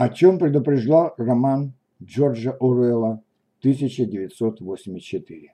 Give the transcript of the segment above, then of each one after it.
О чем предупреждал роман Джорджа Оруэлла 1984.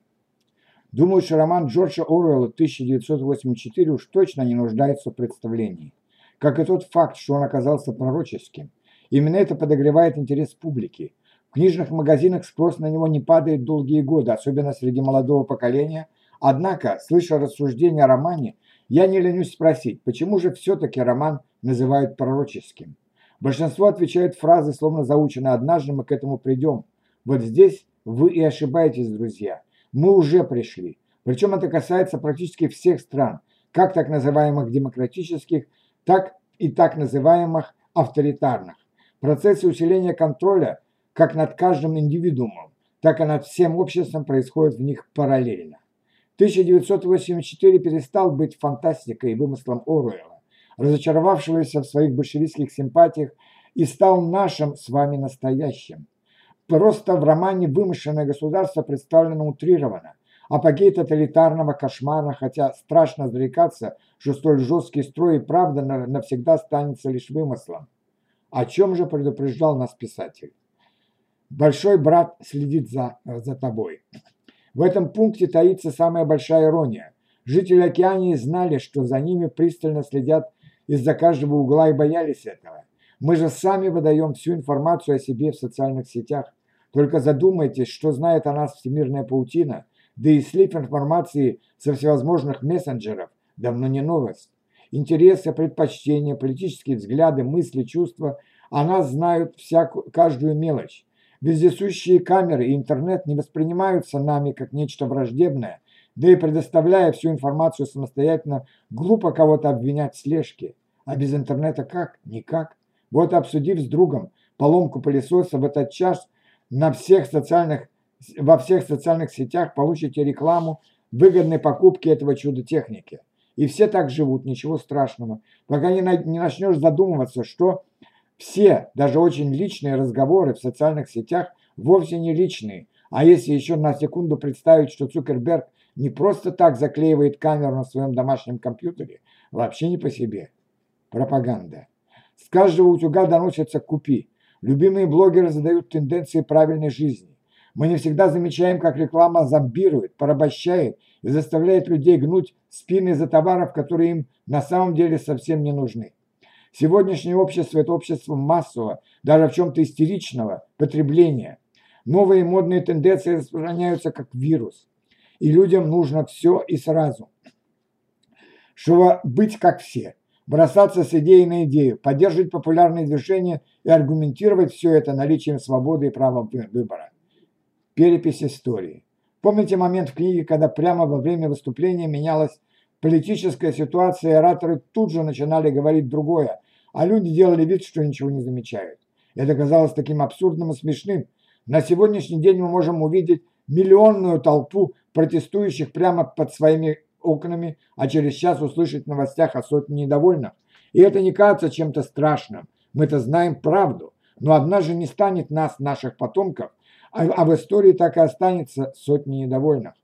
Думаю, что роман Джорджа Оруэлла 1984 уж точно не нуждается в представлении, как и тот факт, что он оказался пророческим. Именно это подогревает интерес публики. В книжных магазинах спрос на него не падает долгие годы, особенно среди молодого поколения. Однако, слыша рассуждения о романе, я не ленюсь спросить, почему же все-таки роман называют пророческим? Большинство отвечают фразы, словно заучены «однажды мы к этому придем». Вот здесь вы и ошибаетесь, друзья. Мы уже пришли. Причем это касается практически всех стран, как так называемых демократических, так и так называемых авторитарных. Процессы усиления контроля как над каждым индивидуумом, так и над всем обществом происходят в них параллельно. 1984 перестал быть фантастикой и вымыслом Оруэлла разочаровавшегося в своих большевистских симпатиях и стал нашим с вами настоящим. Просто в романе «Вымышленное государство» представлено утрированно. Апогей тоталитарного кошмара, хотя страшно зарекаться, что столь жесткий строй и правда навсегда останется лишь вымыслом. О чем же предупреждал нас писатель? Большой брат следит за, за тобой. В этом пункте таится самая большая ирония. Жители Океании знали, что за ними пристально следят из-за каждого угла и боялись этого. Мы же сами выдаем всю информацию о себе в социальных сетях. Только задумайтесь, что знает о нас всемирная паутина, да и слив информации со всевозможных мессенджеров давно не новость. Интересы, предпочтения, политические взгляды, мысли, чувства о нас знают всякую, каждую мелочь. Вездесущие камеры и интернет не воспринимаются нами как нечто враждебное, да и предоставляя всю информацию самостоятельно, глупо кого-то обвинять в слежке. А без интернета как? Никак. Вот обсудив с другом поломку пылесоса в этот час на всех социальных, во всех социальных сетях получите рекламу выгодной покупки этого чуда техники. И все так живут, ничего страшного. Пока не, не начнешь задумываться, что все, даже очень личные разговоры в социальных сетях вовсе не личные. А если еще на секунду представить, что Цукерберг не просто так заклеивает камеру на своем домашнем компьютере, вообще не по себе. Пропаганда. С каждого утюга доносится «купи». Любимые блогеры задают тенденции правильной жизни. Мы не всегда замечаем, как реклама зомбирует, порабощает и заставляет людей гнуть спины за товаров, которые им на самом деле совсем не нужны. Сегодняшнее общество – это общество массового, даже в чем-то истеричного потребления. Новые модные тенденции распространяются как вирус и людям нужно все и сразу. Чтобы быть как все, бросаться с идеей на идею, поддерживать популярные движения и аргументировать все это наличием свободы и права выбора. Перепись истории. Помните момент в книге, когда прямо во время выступления менялась политическая ситуация, и ораторы тут же начинали говорить другое, а люди делали вид, что ничего не замечают. Это казалось таким абсурдным и смешным. На сегодняшний день мы можем увидеть миллионную толпу протестующих прямо под своими окнами, а через час услышать в новостях о сотне недовольных. И это не кажется чем-то страшным. Мы-то знаем правду. Но однажды не станет нас, наших потомков, а, а в истории так и останется сотни недовольных.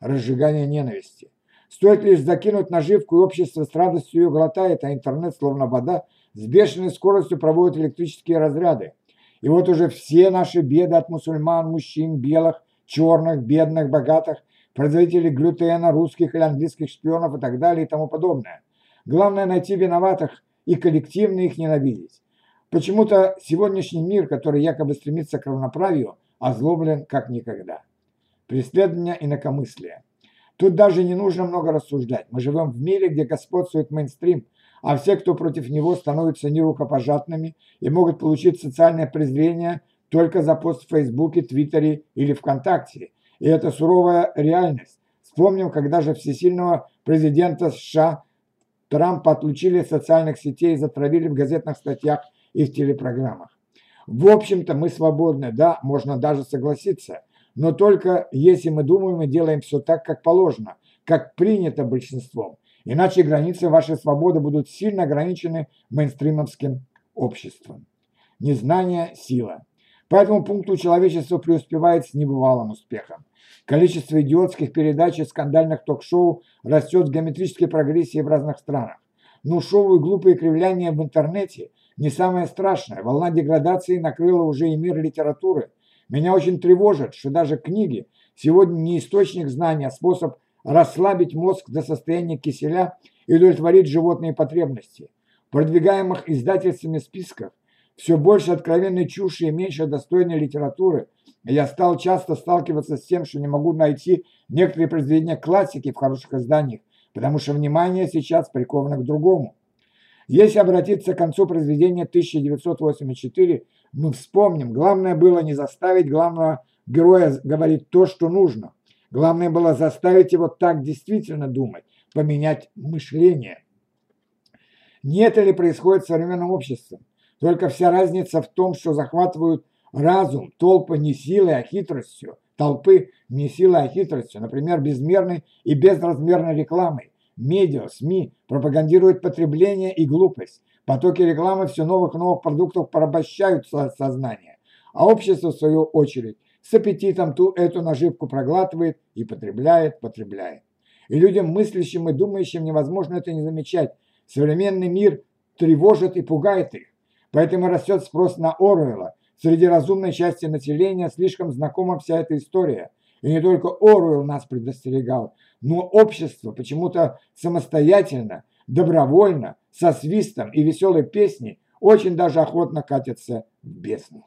Разжигание ненависти. Стоит лишь закинуть наживку, и общество с радостью ее глотает, а интернет, словно вода, с бешеной скоростью проводит электрические разряды. И вот уже все наши беды от мусульман, мужчин, белых, черных, бедных, богатых, производителей глютена, русских или английских шпионов и так далее и тому подобное. Главное найти виноватых и коллективно их ненавидеть. Почему-то сегодняшний мир, который якобы стремится к равноправию, озлоблен как никогда. Преследование инакомыслия. Тут даже не нужно много рассуждать. Мы живем в мире, где господствует мейнстрим, а все, кто против него, становятся нерукопожатными и могут получить социальное презрение – только за пост в Фейсбуке, Твиттере или ВКонтакте. И это суровая реальность. Вспомним, когда же всесильного президента США Трампа отлучили от социальных сетей и затравили в газетных статьях и в телепрограммах. В общем-то, мы свободны, да, можно даже согласиться, но только если мы думаем и делаем все так, как положено, как принято большинством. Иначе границы вашей свободы будут сильно ограничены мейнстримовским обществом. Незнание – сила. По этому пункту человечество преуспевает с небывалым успехом. Количество идиотских передач и скандальных ток-шоу растет в геометрической прогрессии в разных странах. Но шоу и глупые кривляния в интернете не самое страшное. Волна деградации накрыла уже и мир литературы. Меня очень тревожит, что даже книги сегодня не источник знания, а способ расслабить мозг до состояния киселя и удовлетворить животные потребности. В продвигаемых издательствами списках все больше откровенной чуши и меньше достойной литературы. Я стал часто сталкиваться с тем, что не могу найти некоторые произведения классики в хороших изданиях, потому что внимание сейчас приковано к другому. Если обратиться к концу произведения 1984, мы вспомним, главное было не заставить главного героя говорить то, что нужно. Главное было заставить его так действительно думать, поменять мышление. Не это ли происходит в современном обществе? Только вся разница в том, что захватывают разум толпы не силой, а хитростью, толпы не силой, а хитростью, например, безмерной и безразмерной рекламой. Медиа, СМИ пропагандируют потребление и глупость. Потоки рекламы все новых и новых продуктов порабощают сознание. А общество, в свою очередь, с аппетитом ту эту наживку проглатывает и потребляет, потребляет. И людям мыслящим и думающим невозможно это не замечать. Современный мир тревожит и пугает их. Поэтому растет спрос на Оруэлла. Среди разумной части населения слишком знакома вся эта история. И не только Оруэлл нас предостерегал, но общество почему-то самостоятельно, добровольно, со свистом и веселой песней очень даже охотно катится в бездну.